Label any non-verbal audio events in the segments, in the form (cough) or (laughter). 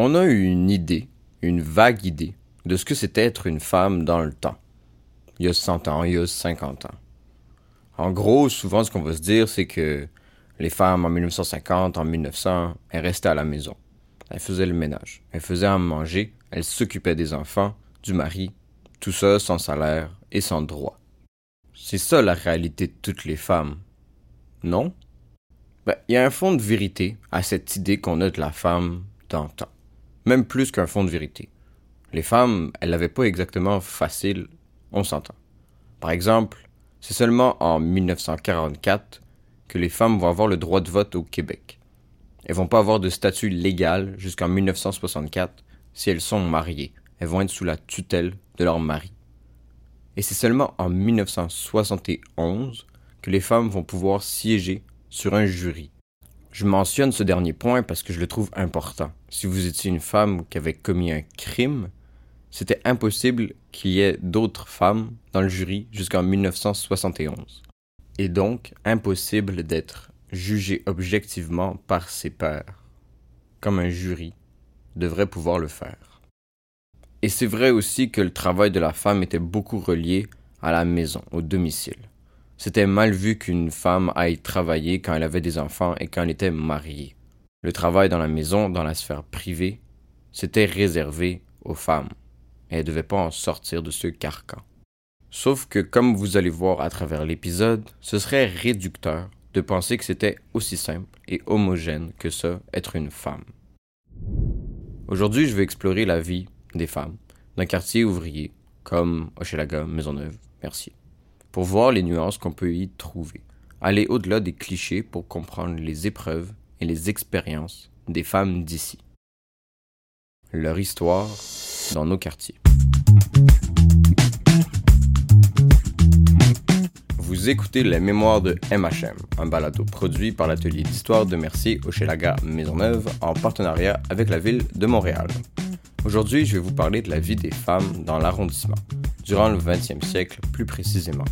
on a eu une idée, une vague idée, de ce que c'était être une femme dans le temps. Il y a 100 ans, il y a 50 ans. En gros, souvent, ce qu'on va se dire, c'est que les femmes en 1950, en 1900, elles restaient à la maison. Elles faisaient le ménage. Elles faisaient à manger. Elles s'occupaient des enfants, du mari. Tout ça sans salaire et sans droit. C'est ça la réalité de toutes les femmes. Non? Ben, il y a un fond de vérité à cette idée qu'on a de la femme d'antan. Même plus qu'un fond de vérité. Les femmes, elles n'avaient pas exactement facile, on s'entend. Par exemple, c'est seulement en 1944 que les femmes vont avoir le droit de vote au Québec. Elles vont pas avoir de statut légal jusqu'en 1964 si elles sont mariées. Elles vont être sous la tutelle de leur mari. Et c'est seulement en 1971 que les femmes vont pouvoir siéger sur un jury. Je mentionne ce dernier point parce que je le trouve important. Si vous étiez une femme qui avait commis un crime, c'était impossible qu'il y ait d'autres femmes dans le jury jusqu'en 1971. Et donc impossible d'être jugé objectivement par ses pairs, comme un jury devrait pouvoir le faire. Et c'est vrai aussi que le travail de la femme était beaucoup relié à la maison, au domicile. C'était mal vu qu'une femme aille travailler quand elle avait des enfants et quand elle était mariée. Le travail dans la maison, dans la sphère privée, c'était réservé aux femmes, et elles ne devaient pas en sortir de ce carcan. Sauf que, comme vous allez voir à travers l'épisode, ce serait réducteur de penser que c'était aussi simple et homogène que ça, être une femme. Aujourd'hui, je vais explorer la vie des femmes d'un quartier ouvrier comme Hochelaga, Maisonneuve, Mercier pour voir les nuances qu'on peut y trouver. Aller au-delà des clichés pour comprendre les épreuves et les expériences des femmes d'ici. Leur histoire dans nos quartiers. Vous écoutez Les Mémoires de MHM, un balado produit par l'atelier d'histoire de Mercier Hochelaga Maisonneuve en partenariat avec la ville de Montréal. Aujourd'hui, je vais vous parler de la vie des femmes dans l'arrondissement, durant le 20e siècle plus précisément.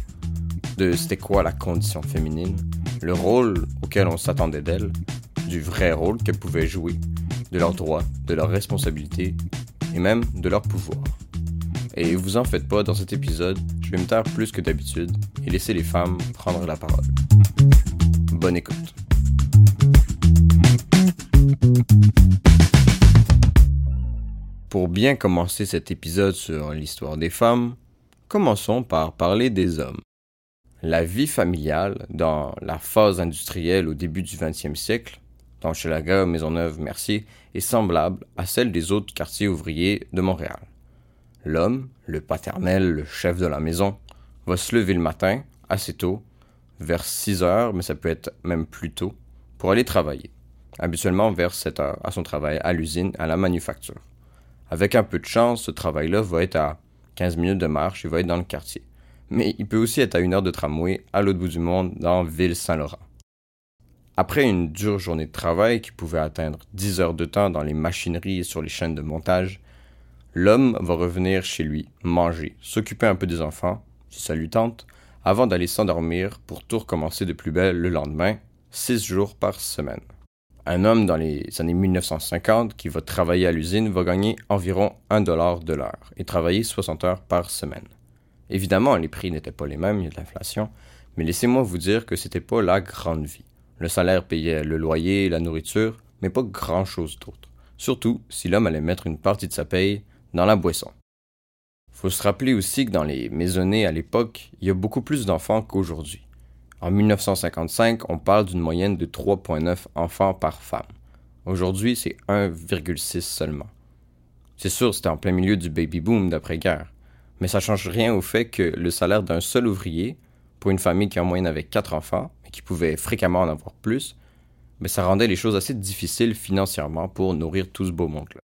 De c'était quoi la condition féminine, le rôle auquel on s'attendait d'elles, du vrai rôle qu'elles pouvaient jouer, de leurs droits, de leurs responsabilités et même de leur pouvoir. Et vous en faites pas, dans cet épisode, je vais me taire plus que d'habitude et laisser les femmes prendre la parole. Bonne écoute. Pour bien commencer cet épisode sur l'histoire des femmes, Commençons par parler des hommes. La vie familiale dans la phase industrielle au début du XXe siècle, dans Chelaga, Maisonneuve, Mercier, est semblable à celle des autres quartiers ouvriers de Montréal. L'homme, le paternel, le chef de la maison, va se lever le matin, assez tôt, vers 6 heures, mais ça peut être même plus tôt, pour aller travailler. Habituellement vers 7 heures à son travail à l'usine, à la manufacture. Avec un peu de chance, ce travail-là va être à 15 minutes de marche, il va être dans le quartier. Mais il peut aussi être à une heure de tramway à l'autre bout du monde, dans Ville-Saint-Laurent. Après une dure journée de travail qui pouvait atteindre 10 heures de temps dans les machineries et sur les chaînes de montage, l'homme va revenir chez lui, manger, s'occuper un peu des enfants, si ça lui tente, avant d'aller s'endormir pour tout recommencer de plus belle le lendemain, 6 jours par semaine. Un homme dans les années 1950 qui va travailler à l'usine va gagner environ 1 dollar de l'heure et travailler 60 heures par semaine. Évidemment, les prix n'étaient pas les mêmes, il y a de l'inflation, mais laissez-moi vous dire que c'était pas la grande vie. Le salaire payait le loyer, la nourriture, mais pas grand-chose d'autre. Surtout si l'homme allait mettre une partie de sa paye dans la boisson. Faut se rappeler aussi que dans les maisonnées à l'époque, il y a beaucoup plus d'enfants qu'aujourd'hui. En 1955, on parle d'une moyenne de 3,9 enfants par femme. Aujourd'hui, c'est 1,6 seulement. C'est sûr, c'était en plein milieu du baby boom d'après-guerre, mais ça change rien au fait que le salaire d'un seul ouvrier, pour une famille qui en moyenne avait 4 enfants, et qui pouvait fréquemment en avoir plus, mais ça rendait les choses assez difficiles financièrement pour nourrir tout ce beau monde-là.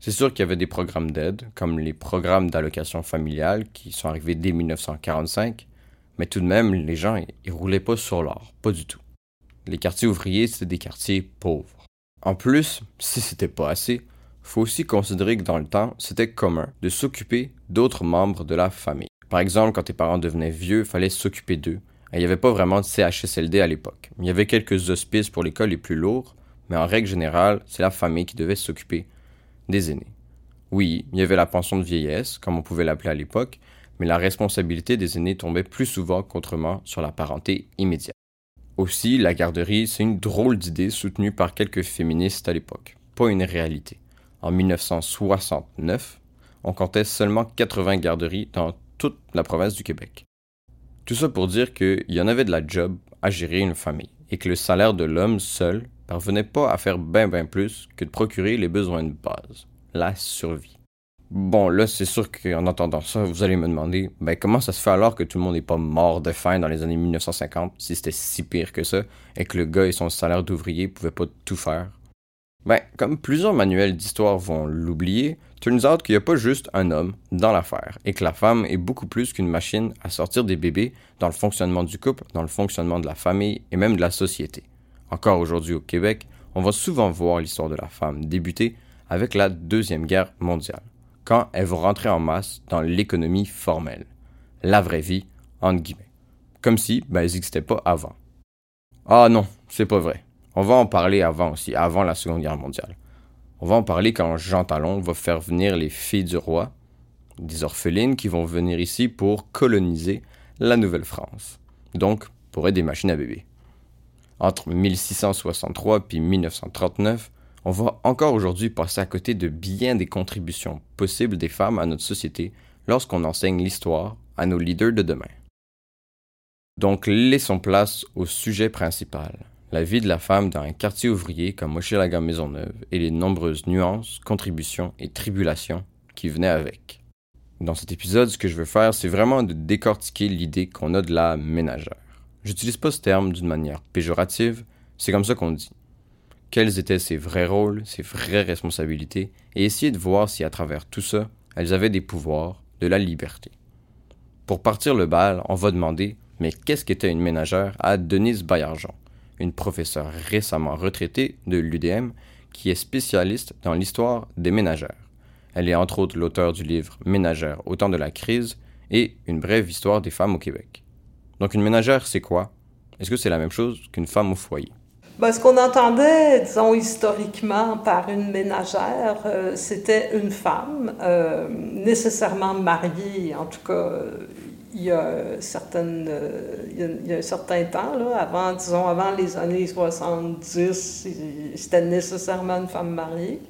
C'est sûr qu'il y avait des programmes d'aide, comme les programmes d'allocation familiale qui sont arrivés dès 1945, mais tout de même, les gens, ils roulaient pas sur l'or, pas du tout. Les quartiers ouvriers, c'était des quartiers pauvres. En plus, si c'était pas assez, faut aussi considérer que dans le temps, c'était commun de s'occuper d'autres membres de la famille. Par exemple, quand tes parents devenaient vieux, fallait s'occuper d'eux. Il n'y avait pas vraiment de CHSLD à l'époque. Il y avait quelques hospices pour l'école les plus lourds, mais en règle générale, c'est la famille qui devait s'occuper des aînés. Oui, il y avait la pension de vieillesse, comme on pouvait l'appeler à l'époque, mais la responsabilité des aînés tombait plus souvent qu'autrement sur la parenté immédiate. Aussi, la garderie, c'est une drôle d'idée soutenue par quelques féministes à l'époque, pas une réalité. En 1969, on comptait seulement 80 garderies dans toute la province du Québec. Tout ça pour dire qu'il y en avait de la job à gérer une famille et que le salaire de l'homme seul parvenait pas à faire bien bien plus que de procurer les besoins de base, la survie. Bon, là, c'est sûr qu'en entendant ça, vous allez me demander, ben, comment ça se fait alors que tout le monde n'est pas mort de faim dans les années 1950, si c'était si pire que ça, et que le gars et son salaire d'ouvrier pouvaient pas tout faire? Ben, comme plusieurs manuels d'histoire vont l'oublier, turns out qu'il n'y a pas juste un homme dans l'affaire, et que la femme est beaucoup plus qu'une machine à sortir des bébés dans le fonctionnement du couple, dans le fonctionnement de la famille et même de la société. Encore aujourd'hui au Québec, on va souvent voir l'histoire de la femme débuter avec la Deuxième Guerre mondiale quand elles vont rentrer en masse dans l'économie formelle. La vraie vie, entre guillemets. Comme si, ben, elles n'existaient pas avant. Ah non, c'est pas vrai. On va en parler avant aussi, avant la Seconde Guerre mondiale. On va en parler quand Jean Talon va faire venir les filles du roi, des orphelines qui vont venir ici pour coloniser la Nouvelle-France. Donc, pour être des machines à bébé. Entre 1663 puis 1939, on va encore aujourd'hui passer à côté de bien des contributions possibles des femmes à notre société lorsqu'on enseigne l'histoire à nos leaders de demain. Donc laissons place au sujet principal, la vie de la femme dans un quartier ouvrier comme Hochelaga Maisonneuve et les nombreuses nuances, contributions et tribulations qui venaient avec. Dans cet épisode, ce que je veux faire, c'est vraiment de décortiquer l'idée qu'on a de la ménagère. J'utilise pas ce terme d'une manière péjorative, c'est comme ça qu'on dit quels étaient ses vrais rôles, ses vraies responsabilités, et essayer de voir si à travers tout ça, elles avaient des pouvoirs, de la liberté. Pour partir le bal, on va demander mais qu'est-ce qu'était une ménagère à Denise Baillargeon, une professeure récemment retraitée de l'UDM qui est spécialiste dans l'histoire des ménagères. Elle est entre autres l'auteur du livre Ménagère au temps de la crise et Une brève histoire des femmes au Québec. Donc une ménagère, c'est quoi? Est-ce que c'est la même chose qu'une femme au foyer? Ben, ce qu'on entendait, disons, historiquement par une ménagère, euh, c'était une femme, euh, nécessairement mariée, en tout cas, il y a, certaines, euh, il, y a, un certain temps, là, avant, disons, avant les années 70, c'était nécessairement une femme mariée.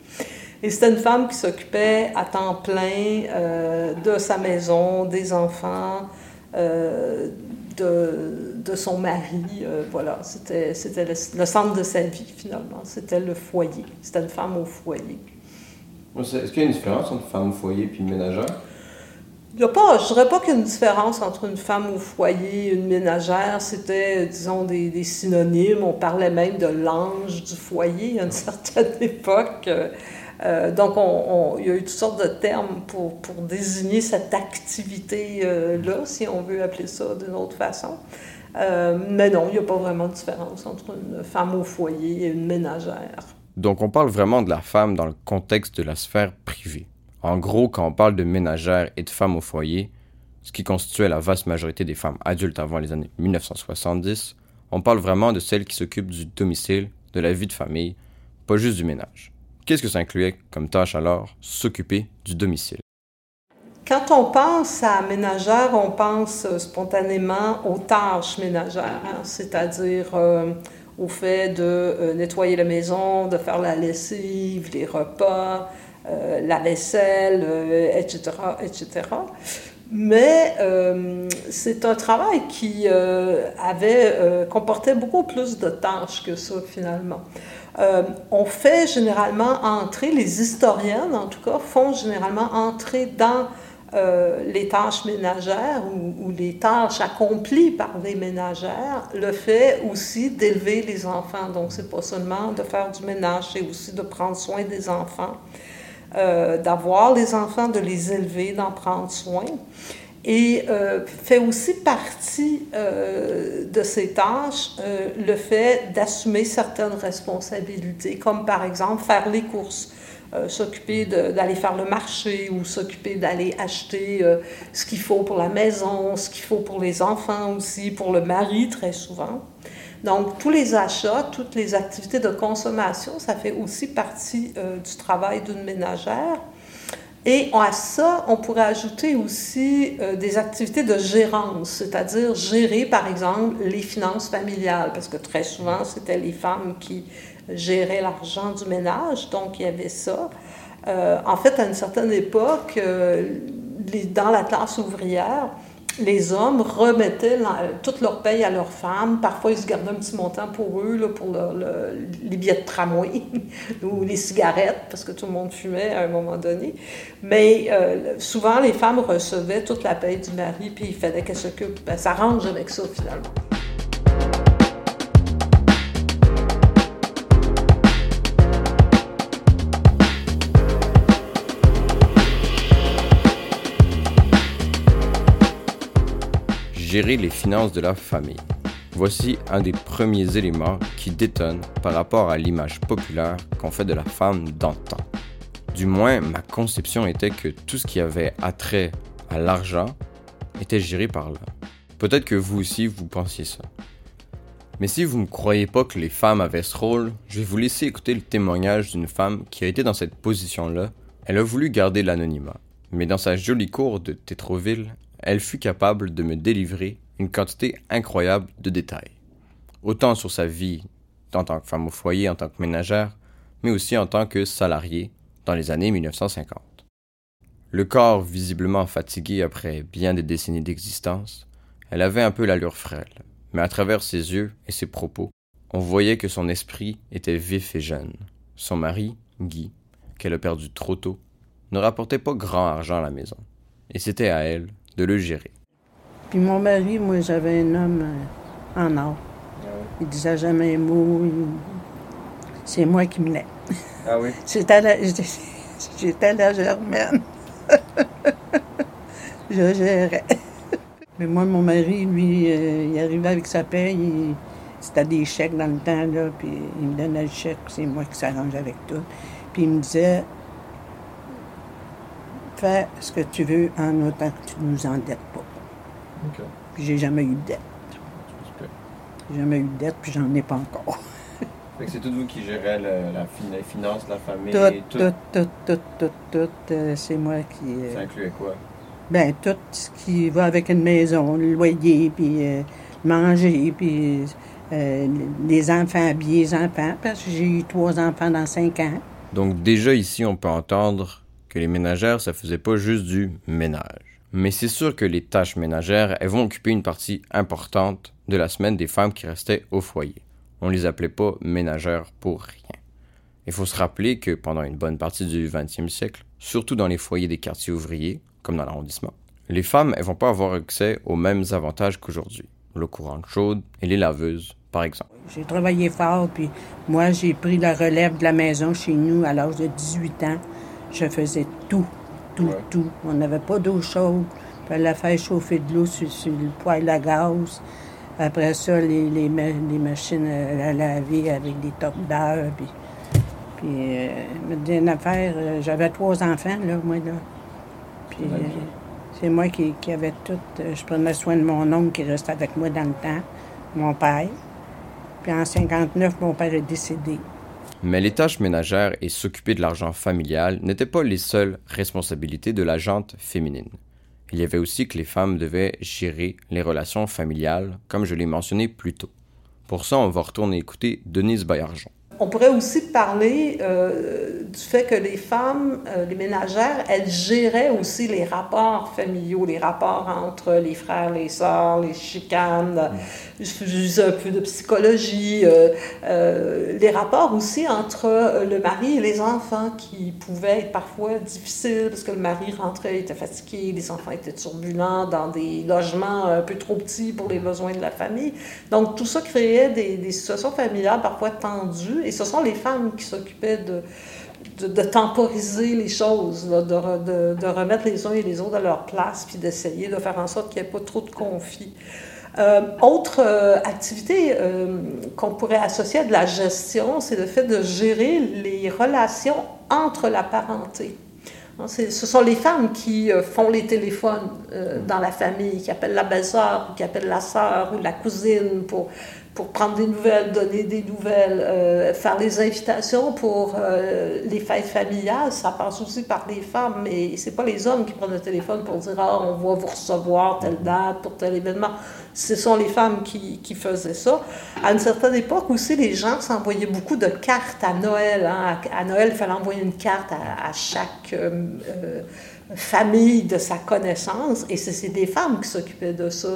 Et c'était une femme qui s'occupait à temps plein de sa maison, des enfants, de, de son mari. Euh, voilà, c'était, le, centre de sa vie, finalement. C'était le foyer. C'était une femme au foyer. Est-ce qu'il y a une différence entre femme au foyer et ménagère? Il y a pas, je dirais pas qu'il y a une différence entre une femme au foyer et une ménagère. C'était, disons, des, des synonymes. On parlait même de l'ange du foyer à une certaine (laughs) époque. Euh, donc, on, il y a eu toutes sortes de termes pour, pour désigner cette activité-là, si on veut appeler ça d'une autre façon. Euh, mais non, il n'y a pas vraiment de différence entre une femme au foyer et une ménagère. Donc, on parle vraiment de la femme dans le contexte de la sphère privée. En gros, quand on parle de ménagère et de femme au foyer, ce qui constituait la vaste majorité des femmes adultes avant les années 1970, on parle vraiment de celles qui s'occupent du domicile, de la vie de famille, pas juste du ménage. Qu'est-ce que ça incluait comme tâche alors S'occuper du domicile? Quand on pense à ménagère, on pense euh, spontanément aux tâches ménagères, hein, c'est-à-dire euh, au fait de euh, nettoyer la maison, de faire la lessive, les repas, la vaisselle, etc., etc. Mais c'est un travail qui avait comportait beaucoup plus de tâches que ça finalement. Euh, on fait généralement entrer, les historiennes en tout cas, font généralement entrer dans euh, les tâches ménagères ou, les tâches accomplies par les ménagères, le fait aussi d'élever les enfants. Donc, c'est pas seulement de faire du ménage, c'est aussi de prendre soin des enfants, euh, d'avoir les enfants, de les élever, d'en prendre soin et euh, fait aussi partie euh, de ces tâches le fait d'assumer certaines responsabilités, comme par exemple faire les courses, s'occuper d'aller faire le marché ou s'occuper d'aller acheter ce qu'il faut pour la maison, ce qu'il faut pour les enfants aussi, pour le mari très souvent. Donc, tous les achats, toutes les activités de consommation, ça fait aussi partie euh, du travail d'une ménagère. Et à ça, on pourrait ajouter aussi euh, des activités de gérance, c'est-à-dire gérer, par exemple, les finances familiales, parce que très souvent, c'était les femmes qui géraient l'argent du ménage, donc il y avait ça. Euh, en fait, à une certaine époque, dans la classe ouvrière, les hommes remettaient toute leur paye à leurs femmes. Parfois, ils se gardaient un petit montant pour eux, là, pour les billets de tramway (laughs) ou les cigarettes, parce que tout le monde fumait à un moment donné. Mais euh, souvent, les femmes recevaient toute la paye du mari, puis il fallait qu'elles s'occupent. Ben, ça range avec ça, finalement. Gérer les finances de la famille. Voici un des premiers éléments qui détonne par rapport à l'image populaire qu'on fait de la femme d'antan. Du moins, ma conception était que tout ce qui avait attrait à l'argent était géré par là. Peut-être que vous aussi, vous pensiez ça. Mais si vous ne croyez pas que les femmes avaient ce rôle, je vais vous laisser écouter le témoignage d'une femme qui a été dans cette position-là. Elle a voulu garder l'anonymat. Mais dans sa jolie cour de Tétroville, elle fut capable de me délivrer une quantité incroyable de détails, autant sur sa vie en tant que femme au foyer, en tant que ménagère, mais aussi en tant que salariée dans les années 1950. Le corps visiblement fatigué après bien des décennies d'existence, elle avait un peu l'allure frêle, mais à travers ses yeux et ses propos, on voyait que son esprit était vif et jeune. Son mari, Guy, qu'elle a perdu trop tôt, ne rapportait pas grand argent à la maison, et c'était à elle de le gérer. Puis mon mari, moi, j'avais un homme euh, en or. Ah il disait jamais un mot. C'est moi qui menais. Ah oui? (laughs) J'étais la... J'étais la germaine. (laughs) Je gérais. Mais moi, mon mari, lui, euh, il arrivait avec sa paye. C'était des chèques dans le temps, là, puis il me donnait le chèque, c'est moi qui s'arrange avec tout. Puis il me disait, fais ce que tu veux en autant que tu ne nous endettes pas. Puis j'ai jamais eu de dette. J'ai jamais eu de dette, puis j'en ai pas encore. (laughs) c'est tout vous qui gérez la, les finances de la famille? Tout, tout, tout, tout, tout, tout. Euh, c'est moi qui... Euh, Ça incluait quoi? Ben, tout ce qui va avec une maison, le loyer, puis euh, manger, puis les enfants, habiller les enfants, parce que j'ai eu trois enfants dans cinq ans. Donc déjà ici, on peut entendre que les ménagères, ça faisait pas juste du ménage. Mais c'est sûr que les tâches ménagères, elles vont occuper une partie importante de la semaine des femmes qui restaient au foyer. On les appelait pas ménagères pour rien. Il faut se rappeler que pendant une bonne partie du 20e siècle, surtout dans les foyers des quartiers ouvriers, comme dans l'arrondissement, les femmes, elles vont pas avoir accès aux mêmes avantages qu'aujourd'hui. L'eau courante chaude et les laveuses, par exemple. J'ai travaillé fort, puis moi, j'ai pris la relève de la maison chez nous à l'âge de 18 ans. Je faisais tout, tout, tout. On n'avait pas d'eau chaude. Il fallait faire chauffer de l'eau sur, le poêle à gaz. Après ça, les, les, machines à laver avec des tops d'air. Puis, puis euh, une affaire, euh, j'avais trois enfants, là, moi, là. Puis euh, c'est moi qui, qui, avais tout. je prenais soin de mon oncle qui restait avec moi dans le temps, mon père. Puis en 59, mon père est décédé. Mais les tâches ménagères et s'occuper de l'argent familial n'étaient pas les seules responsabilités de la jante féminine. Il y avait aussi que les femmes devaient gérer les relations familiales, comme je l'ai mentionné plus tôt. Pour ça, on va retourner écouter Denise Baillargeon. On pourrait aussi parler euh, du fait que les femmes, euh, les ménagères, elles géraient aussi les rapports familiaux, les rapports entre les frères, les sœurs, les chicanes. Mm. Je un peu de psychologie, euh, les rapports aussi entre le mari et les enfants qui pouvaient être parfois difficiles parce que le mari rentrait, était fatigué, les enfants étaient turbulents dans des logements un peu trop petits pour les besoins de la famille. Donc tout ça créait des, des situations familiales parfois tendues et ce sont les femmes qui s'occupaient de, temporiser les choses, de, de, remettre les uns et les autres à leur place, puis d'essayer de faire en sorte qu'il n'y ait pas trop de conflits. Euh, autre euh, activité euh, qu'on pourrait associer à de la gestion, c'est le fait de gérer les relations entre la parenté. Hein, ce sont les femmes qui font les téléphones dans la famille, qui appellent la belle-sœur, qui appellent la sœur ou la cousine pour pour prendre des nouvelles, donner des nouvelles, euh, faire des invitations pour euh, les fêtes familiales, ça passe aussi par les femmes, mais c'est pas les hommes qui prennent le téléphone pour dire ah on va vous recevoir telle date pour tel événement. Ce sont les femmes qui, qui faisaient ça. À une certaine époque aussi, les gens s'envoyaient beaucoup de cartes à Noël. Hein. À, Noël, il fallait envoyer une carte à, à chaque euh, famille de sa connaissance, et c'est des femmes qui s'occupaient de ça.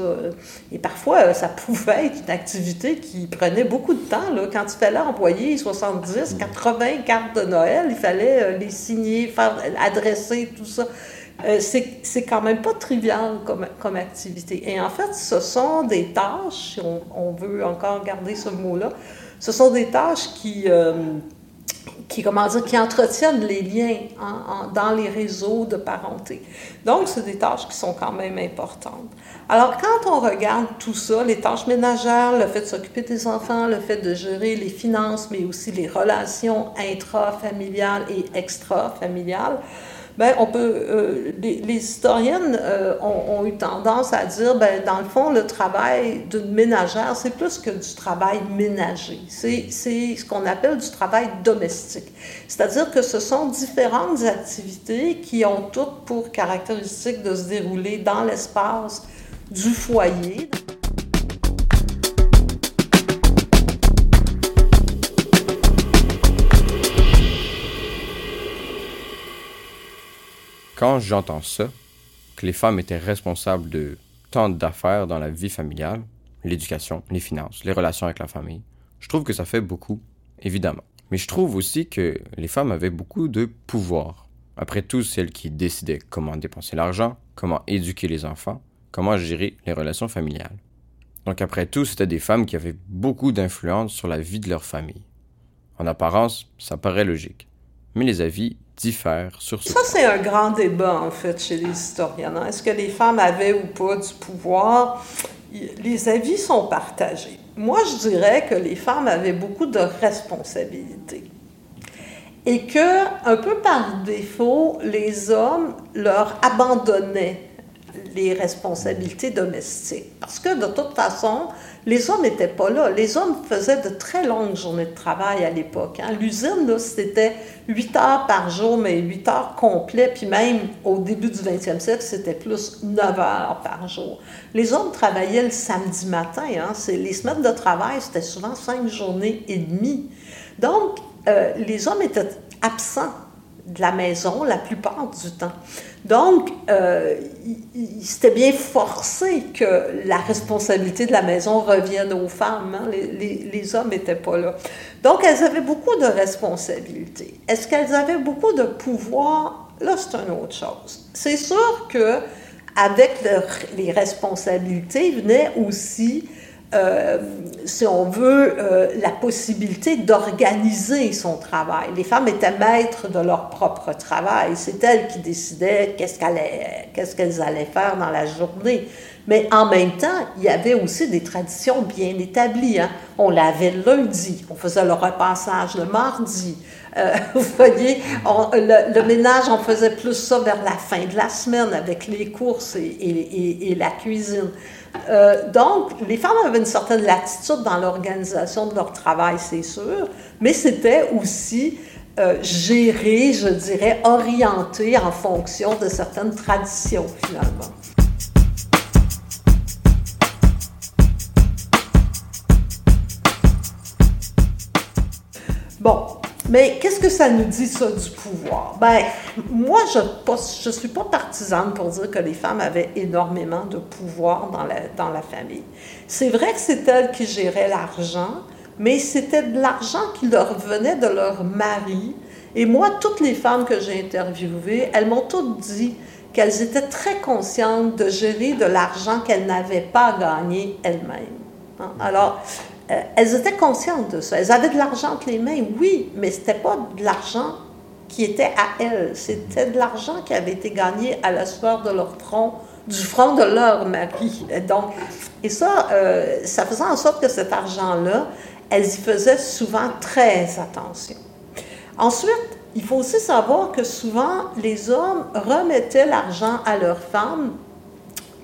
Et parfois, ça pouvait être une activité qui prenait beaucoup de temps. Là. Quand il fallait envoyer 70, 80 cartes de Noël, il fallait euh, les signer, faire, adresser, tout ça. Euh, c'est quand même pas trivial comme, comme, activité. Et en fait, ce sont des tâches, si on, veut encore garder ce mot-là, ce sont des tâches qui... Euh, qui, comment dire, qui entretiennent les liens dans les réseaux de parenté. Donc, c'est des tâches qui sont quand même importantes. Alors, quand on regarde tout ça, les tâches ménagères, le fait de s'occuper des enfants, le fait de gérer les finances, mais aussi les relations intrafamiliales et extrafamiliales, ben, on peut, euh, les, historiennes euh, ont, eu tendance à dire, ben, dans le fond, le travail d'une ménagère, c'est plus que du travail ménager. C'est ce qu'on appelle du travail domestique. C'est-à-dire que ce sont différentes activités qui ont toutes pour caractéristique de se dérouler dans l'espace du foyer. Quand j'entends ça, que les femmes étaient responsables de tant d'affaires dans la vie familiale, l'éducation, les finances, les relations avec la famille, je trouve que ça fait beaucoup, évidemment. Mais je trouve aussi que les femmes avaient beaucoup de pouvoir. Après tout, celles qui décidaient comment dépenser l'argent, comment éduquer les enfants, comment gérer les relations familiales. Donc après tout, c'était des femmes qui avaient beaucoup d'influence sur la vie de leur famille. En apparence, ça paraît logique. Mais les avis diffèrent sur ce Ça, c'est un grand débat, en fait, chez les historiens. Hein. Est-ce que les femmes avaient ou pas du pouvoir? Les avis sont partagés. Moi, je dirais que les femmes avaient beaucoup de responsabilités. Et que, un peu par défaut, les hommes leur abandonnaient les responsabilités domestiques. Parce que, de toute façon, les hommes n'étaient pas là. Les hommes faisaient de très longues journées de travail à l'époque. Hein. L'usine, c'était 8 heures par jour, mais 8 heures complets, puis même au début du 20e siècle, c'était plus 9 heures par jour. Les hommes travaillaient le samedi matin. Hein. Les semaines de travail, c'était souvent 5 journées et demie. Donc, euh, les hommes étaient absents de la maison la plupart du temps. Donc, euh, c'était bien forcé que la responsabilité de la maison revienne aux femmes. Hein. Les, les, hommes n'étaient pas là. Donc, elles avaient beaucoup de responsabilités. Est-ce qu'elles avaient beaucoup de pouvoir? Là, c'est une autre chose. C'est sûr que avec les responsabilités venait aussi euh, si on veut, euh, la possibilité d'organiser son travail. Les femmes étaient maîtres de leur propre travail. C'est elles qui décidaient qu'est-ce qu'elles allaient faire dans la journée. Mais en même temps, il y avait aussi des traditions bien établies. Hein. On lavait le lundi, on faisait le repassage le mardi. Euh, (laughs) vous voyez, le, ménage, on faisait plus ça vers la fin de la semaine avec les courses et la cuisine. Euh, donc, les femmes avaient une certaine latitude dans l'organisation de leur travail, c'est sûr, mais c'était aussi euh, géré, je dirais, orienté en fonction de certaines traditions, finalement. Bon, mais qu'est-ce que ça nous dit, ça, du pouvoir? Ben, moi, je ne suis pas partisane pour dire que les femmes avaient énormément de pouvoir dans la, dans la famille. C'est vrai que c'est elles qui géraient l'argent, mais c'était de l'argent qui leur venait de leur mari. Et moi, toutes les femmes que j'ai interviewées, elles m'ont toutes dit qu'elles étaient très conscientes de gérer de l'argent qu'elles n'avaient pas gagné elles-mêmes. Hein? Alors, euh, elles étaient conscientes de ça. Elles avaient de l'argent entre les mains, oui, mais ce n'était pas de l'argent qui était à elles. C'était de l'argent qui avait été gagné à la sueur de leur front, du front de leur mari. Et donc, et ça, euh, ça faisait en sorte que cet argent-là, elles y faisaient souvent très attention. Ensuite, il faut aussi savoir que souvent, les hommes remettaient l'argent à leurs femmes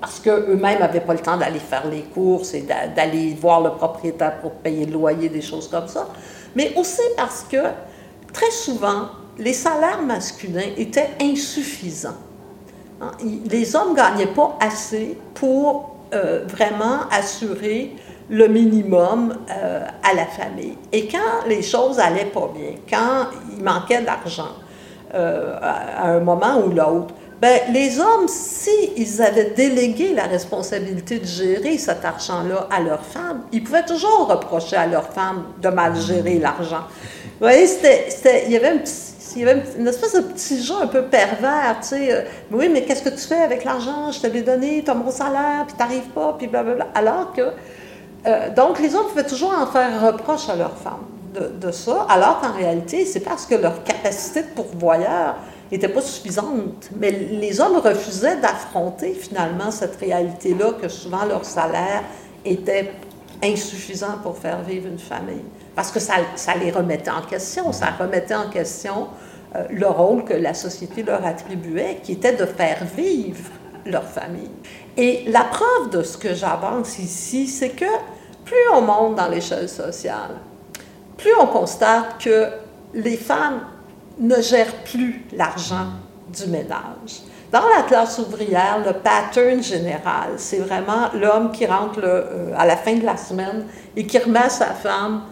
parce qu'eux-mêmes n'avaient pas le temps d'aller faire les courses et d'aller voir le propriétaire pour payer le loyer, des choses comme ça, mais aussi parce que très souvent, les salaires masculins étaient insuffisants. Hein, les hommes ne gagnaient pas assez pour euh, vraiment assurer le minimum euh, à la famille. Et quand les choses allaient pas bien, quand il manquait d'argent euh, à un moment ou l'autre, ben, les hommes, s'ils avaient délégué la responsabilité de gérer cet argent-là à leurs femmes, ils pouvaient toujours reprocher à leurs femmes de mal gérer l'argent. Vous voyez, il y avait un petit il y avait une espèce de petit jeu un peu pervers, tu sais. Euh, oui, mais qu'est-ce que tu fais avec l'argent? Je te l'ai donné, tu as mon salaire, puis tu n'arrives pas, puis blablabla. Alors que, euh, donc, les hommes pouvaient toujours en faire reproche à leurs femmes de, de ça, alors qu'en réalité, c'est parce que leur capacité de pourvoyeur n'était pas suffisante. Mais les hommes refusaient d'affronter finalement cette réalité-là, que souvent leur salaire était insuffisant pour faire vivre une famille. Parce que ça, ça les remettait en question, ça remettait en question euh, le rôle que la société leur attribuait, qui était de faire vivre leur famille. Et la preuve de ce que j'avance ici, c'est que plus on monte dans l'échelle sociale, plus on constate que les femmes ne gèrent plus l'argent du ménage. Dans la classe ouvrière, le pattern général, c'est vraiment l'homme qui rentre euh, à la fin de la semaine et qui remet à sa femme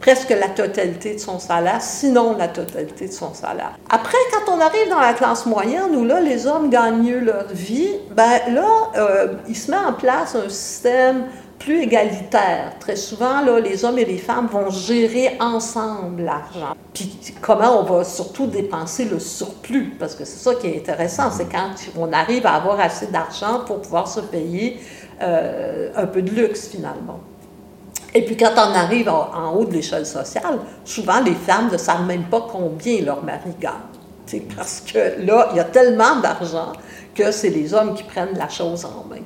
presque la totalité de son salaire, sinon la totalité de son salaire. Après, quand on arrive dans la classe moyenne, où là, les hommes gagnent mieux leur vie, ben là, euh, il se met en place un système plus égalitaire. Très souvent, là, les hommes et les femmes vont gérer ensemble l'argent. Puis comment on va surtout dépenser le surplus, parce que c'est ça qui est intéressant, c'est quand on arrive à avoir assez d'argent pour pouvoir se payer euh, un peu de luxe finalement. Et puis quand on arrive en, haut de l'échelle sociale, souvent les femmes ne savent même pas combien leur mari gagne. Parce que là, il y a tellement d'argent que c'est les hommes qui prennent la chose en main.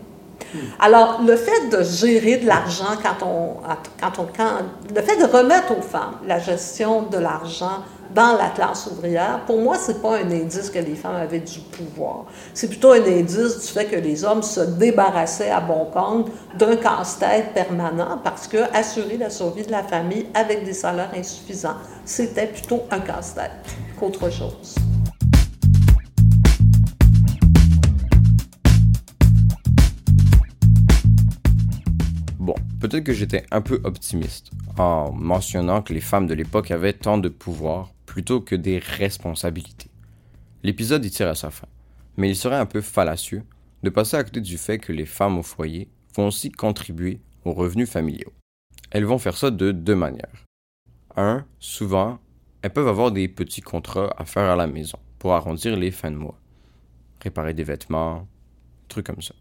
Hmm. Alors, le fait de gérer de l'argent quand on, quand on, quand, le fait de remettre aux femmes la gestion de l'argent dans la classe ouvrière, pour moi, ce n'est pas un indice que les femmes avaient du pouvoir. C'est plutôt un indice du fait que les hommes se débarrassaient à bon compte d'un casse-tête permanent parce que assurer la survie de la famille avec des salaires insuffisants, c'était plutôt un casse-tête qu'autre chose. Bon, peut-être que j'étais un peu optimiste en mentionnant que les femmes de l'époque avaient tant de pouvoir plutôt que des responsabilités. L'épisode y tire à sa fin, mais il serait un peu fallacieux de passer à côté du fait que les femmes au foyer vont aussi contribuer aux revenus familiaux. Elles vont faire ça de deux manières. Un, souvent, elles peuvent avoir des petits contrats à faire à la maison pour arrondir les fins de mois. Réparer des vêtements, trucs comme ça.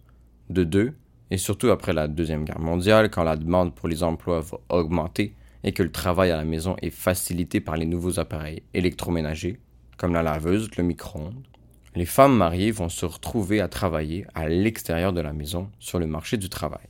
De deux, et surtout après la Deuxième Guerre mondiale, quand la demande pour les emplois va augmenter, et que le travail à la maison est facilité par les nouveaux appareils électroménagers, comme la laveuse, le micro-ondes, les femmes mariées vont se retrouver à travailler à l'extérieur de la maison sur le marché du travail.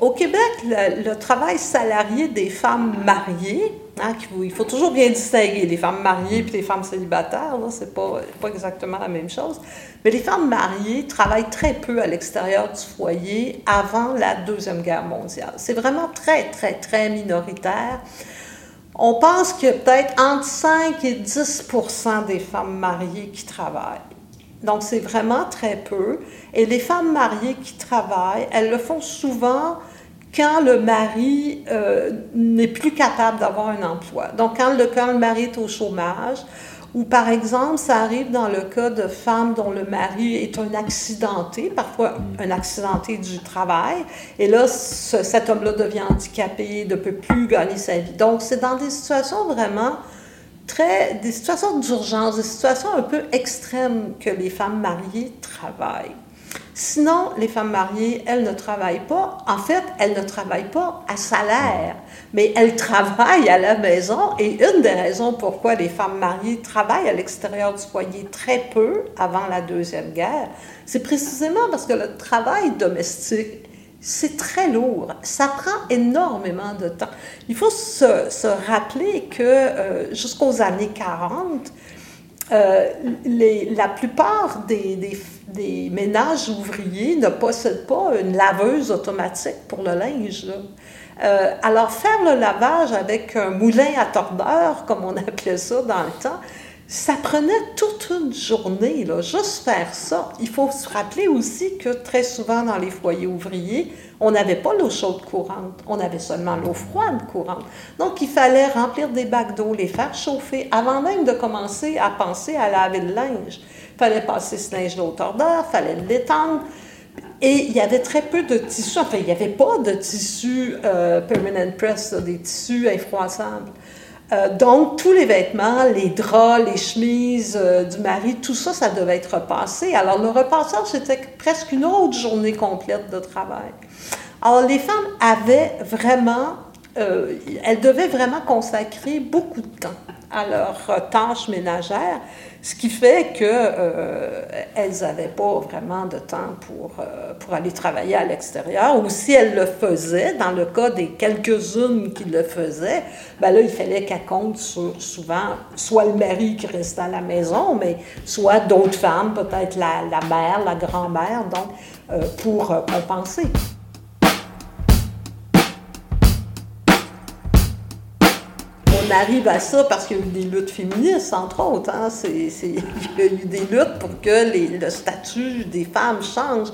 Au Québec, le, travail salarié des femmes mariées, hein, il faut toujours bien distinguer les femmes mariées et les femmes célibataires, ce n'est pas, pas exactement la même chose, mais les femmes mariées travaillent très peu à l'extérieur du foyer avant la Deuxième Guerre mondiale. C'est vraiment très, très, très minoritaire. On pense qu'il y a peut-être entre 5 et 10% des femmes mariées qui travaillent. Donc, c'est vraiment très peu. Et les femmes mariées qui travaillent, elles le font souvent quand le mari euh, n'est plus capable d'avoir un emploi. Donc, quand le, quand le mari est au chômage, ou par exemple, ça arrive dans le cas de femmes dont le mari est un accidenté, parfois un accidenté du travail, et là, cet homme-là devient handicapé, ne peut plus gagner sa vie. Donc, c'est dans des situations vraiment très, des situations d'urgence, des situations un peu extrêmes que les femmes mariées travaillent. Sinon, les femmes mariées, elles ne travaillent pas. En fait, elles ne travaillent pas à salaire, mais elles travaillent à la maison. Et une des raisons pourquoi les femmes mariées travaillent à l'extérieur du foyer très peu avant la Deuxième Guerre, c'est précisément parce que le travail domestique c'est très lourd. Ça prend énormément de temps. Il faut se, rappeler que euh, jusqu'aux années 40, euh, la plupart des, ménages ouvriers ne possèdent pas une laveuse automatique pour le linge. Euh, alors, faire le lavage avec un moulin à tordeur, comme on (laughs) appelait ça dans le temps, ça prenait toute une journée, là, juste faire ça. Il faut se rappeler aussi que très souvent dans les foyers ouvriers, on n'avait pas l'eau chaude courante, on avait seulement l'eau froide courante. Donc, il fallait remplir des bacs d'eau, les faire chauffer avant même de commencer à penser à laver le linge. Il fallait passer ce linge de haute il fallait l'étendre. Et il y avait très peu de tissus, enfin, il n'y avait pas de tissus euh, permanent press, des tissus infroissables. Euh, donc, tous les vêtements, les draps, les chemises euh, du mari, tout ça, ça devait être repassé. Alors, le repassage, c'était presque une autre journée complète de travail. Alors, les femmes avaient vraiment, elles devaient vraiment consacrer beaucoup de temps à leurs tâches ménagères. Ce qui fait qu'elles euh, n'avaient pas vraiment de temps pour, euh, pour aller travailler à l'extérieur. Ou si elles le faisaient, dans le cas des quelques-unes qui le faisaient, ben là, il fallait qu'elles comptent sur souvent soit le mari qui restait à la maison, mais soit d'autres femmes, peut-être la, la, mère, la grand-mère, donc, euh, pour compenser. On arrive à ça parce qu'il y a eu des luttes féministes, entre autres. Hein. il y a eu des luttes pour que le statut des femmes change.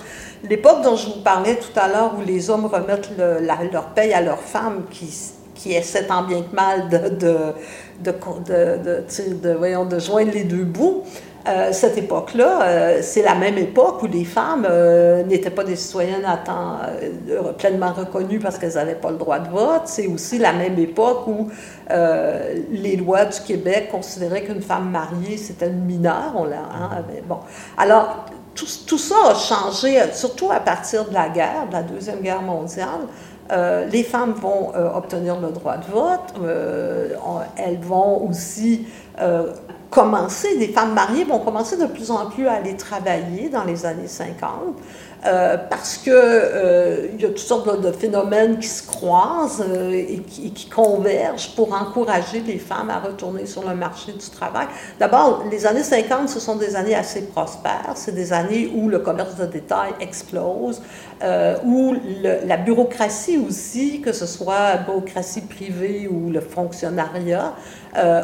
L'époque dont je vous parlais tout à l'heure, où les hommes remettent leur paye à leurs femmes qui, qui essaient tant bien que mal de, de, de, voyons, de joindre les deux bouts, euh, cette époque-là, euh, c'est la même époque où les femmes euh, n'étaient pas des citoyennes à temps pleinement reconnues parce qu'elles n'avaient pas le droit de vote. C'est aussi la même époque où les lois du Québec considéraient qu'une femme mariée, c'était une mineure. Hein, bon. Alors, tout, ça a changé, surtout à partir de la guerre, de la Deuxième Guerre mondiale. les femmes vont obtenir le droit de vote. elles vont aussi commencer, des femmes mariées vont commencer de plus en plus à aller travailler dans les années 50. Euh, parce qu'il euh, y a toutes sortes de, phénomènes qui se croisent euh, et, qui, convergent pour encourager les femmes à retourner sur le marché du travail. D'abord, les années 50, ce sont des années assez prospères. C'est des années où le commerce de détail explose, où la bureaucratie aussi, que ce soit la bureaucratie privée ou le fonctionnariat,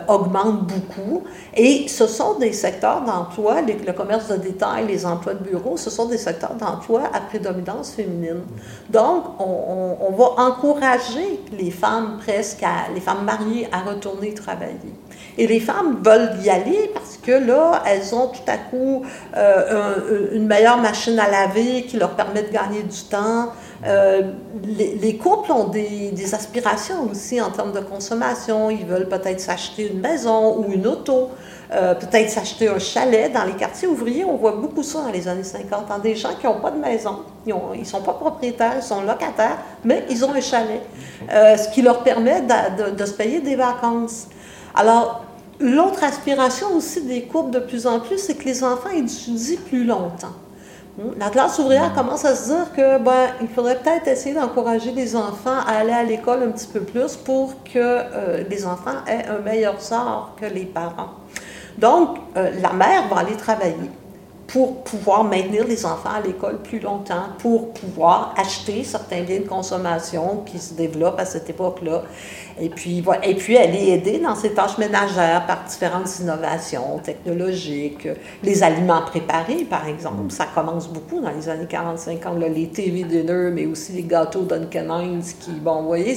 augmente beaucoup. Et ce sont des secteurs d'emploi, le commerce de détail, les emplois de bureau, ce sont des secteurs d'emploi à prédominance féminine. Donc, on, va encourager les femmes presque, à, les femmes mariées à retourner travailler. Et les femmes veulent y aller parce que là, elles ont tout à coup euh, une meilleure machine à laver qui leur permet de gagner temps. Euh, les, les, couples ont des, des, aspirations aussi en termes de consommation. Ils veulent peut-être s'acheter une maison ou une auto. Euh, peut-être s'acheter un chalet. Dans les quartiers ouvriers, on voit beaucoup ça dans les années 50. Hein, des gens qui n'ont pas de maison, ils ne sont pas propriétaires, ils sont locataires, mais ils ont un chalet, euh, ce qui leur permet de, de, se payer des vacances. Alors, l'autre aspiration aussi des couples de plus en plus, c'est que les enfants étudient plus longtemps. Hmm? La classe ouvrière commence à se dire que ben, il faudrait peut-être essayer d'encourager les enfants à aller à l'école un petit peu plus pour que euh, les enfants aient un meilleur sort que les parents. Donc, euh, la mère va aller travailler pour pouvoir maintenir les enfants à l'école plus longtemps, pour pouvoir acheter certains biens de consommation qui se développent à cette époque-là. Et puis, et puis, elle est aidée dans ses tâches ménagères par différentes innovations technologiques. Les aliments préparés, par exemple, ça commence beaucoup dans les années 40-50, les TV dinner, mais aussi les gâteaux Duncan qui, bon, vous voyez,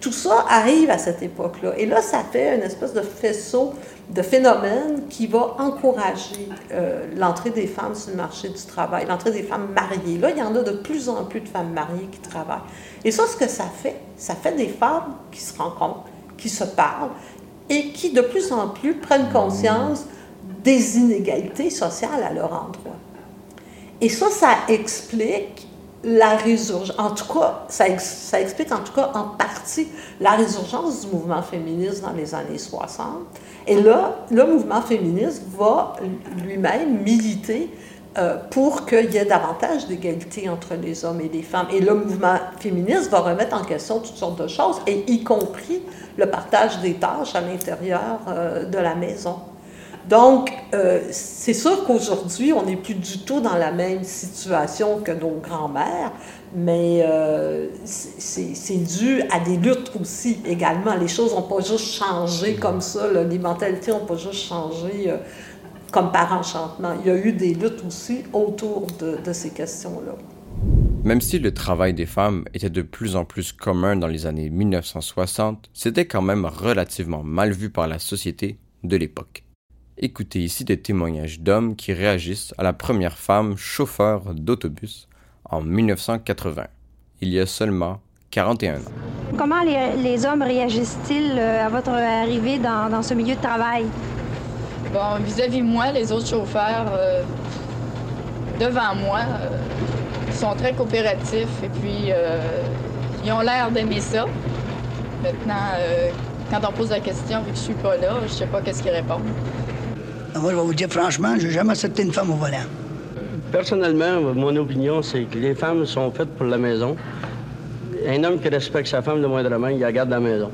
tout ça arrive à cette époque-là. Et là, ça fait une espèce de faisceau de phénomène qui va encourager euh, l'entrée des femmes sur le marché du travail, l'entrée des femmes mariées. Là, il y en a de plus en plus de femmes mariées qui travaillent. Et ça, ce que ça fait, ça fait des femmes qui se rencontrent, qui se parlent et qui de plus en plus prennent conscience des inégalités sociales à leur endroit. Et ça, ça explique la résurgence, en tout cas, ça, explique en tout cas en partie la résurgence du mouvement féministe dans les années 60 et là, le mouvement féministe va lui-même militer euh, pour qu'il y ait davantage d'égalité entre les hommes et les femmes. Et le mouvement féministe va remettre en question toutes sortes de choses, y compris le partage des tâches à l'intérieur euh, de la maison. Donc, euh, c'est sûr qu'aujourd'hui, on n'est plus du tout dans la même situation que nos grands-mères, mais euh, c'est dû à des luttes aussi également. Les choses n'ont pas juste changé comme ça, les mentalités n'ont pas juste changé euh, comme par enchantement. Il y a eu des luttes aussi autour de, de ces questions-là. Même si le travail des femmes était de plus en plus commun dans les années 1960, c'était quand même relativement mal vu par la société de l'époque. Écoutez ici des témoignages d'hommes qui réagissent à la première femme chauffeur d'autobus en 1980, il y a seulement 41 ans. Comment les, hommes réagissent-ils euh, à votre arrivée dans, ce milieu de travail? Bon, vis-à-vis de moi, les autres chauffeurs euh, devant moi euh, sont très coopératifs et puis ils ont l'air d'aimer ça. Maintenant, quand on pose la question, vu que je suis pas là, je sais pas qu'est-ce qu'ils répondent. Moi, je vais vous dire franchement, j'ai jamais accepté une femme au volant. Personnellement, mon opinion, c'est que les femmes sont faites pour la maison. Un homme qui respecte sa femme de moindrement, il la garde à la maison.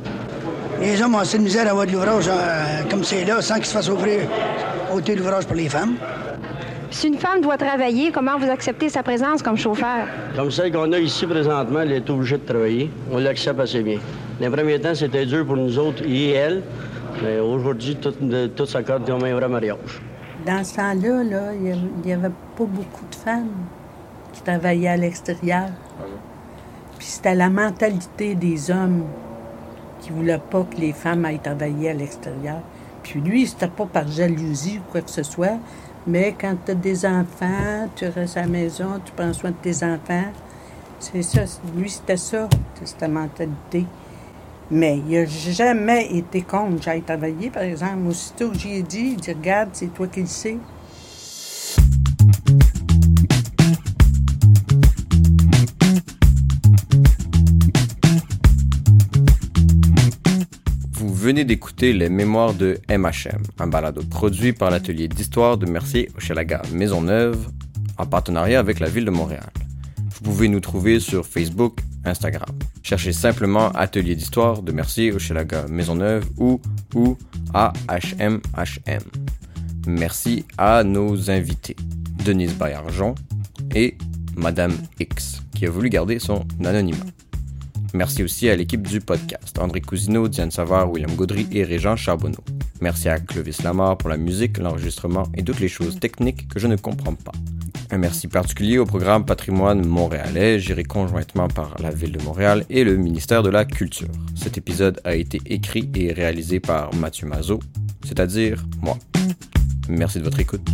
Les hommes ont assez de misère à avoir de l'ouvrage euh, comme c'est là, sans qu'il se fasse offrir autant d'ouvrage pour les femmes. Si une femme doit travailler, comment vous acceptez sa présence comme chauffeur? Comme celle qu'on a ici présentement, elle est obligée de travailler. On l'accepte assez bien. Les premiers temps, c'était dur pour nous autres et elle. Mais aujourd'hui, tout, tout s'accorde vrai mariage. Dans ce temps-là, il n'y avait pas beaucoup de femmes qui travaillaient à l'extérieur. Puis c'était la mentalité des hommes qui ne voulaient pas que les femmes aillent travailler à l'extérieur. Puis lui, c'était pas par jalousie ou quoi que ce soit, mais quand tu as des enfants, tu restes à la maison, tu prends soin de tes enfants. C'est ça. Lui, c'était ça, c'était sa mentalité. Mais il n'a jamais été contre j'aille travailler, par exemple. Aussitôt que j'y ai dit, il dit Regarde, c'est toi qui le sais. Vous venez d'écouter les mémoires de MHM, un balado produit par l'atelier d'histoire de Mercier-Hochelaga Maisonneuve en partenariat avec la ville de Montréal. Vous pouvez nous trouver sur Facebook, Instagram. Cherchez simplement Atelier d'histoire de Mercier Maison Maisonneuve ou, ou AHMHM. Merci à nos invités, Denise Bayarjon et Madame X, qui a voulu garder son anonymat. Merci aussi à l'équipe du podcast, André Cousineau, Diane Savard, William Gaudry et Régent Charbonneau. Merci à Clovis Lamar pour la musique, l'enregistrement et toutes les choses techniques que je ne comprends pas. Un merci particulier au programme Patrimoine montréalais, géré conjointement par la Ville de Montréal et le ministère de la Culture. Cet épisode a été écrit et réalisé par Mathieu Mazot, c'est-à-dire moi. Merci de votre écoute.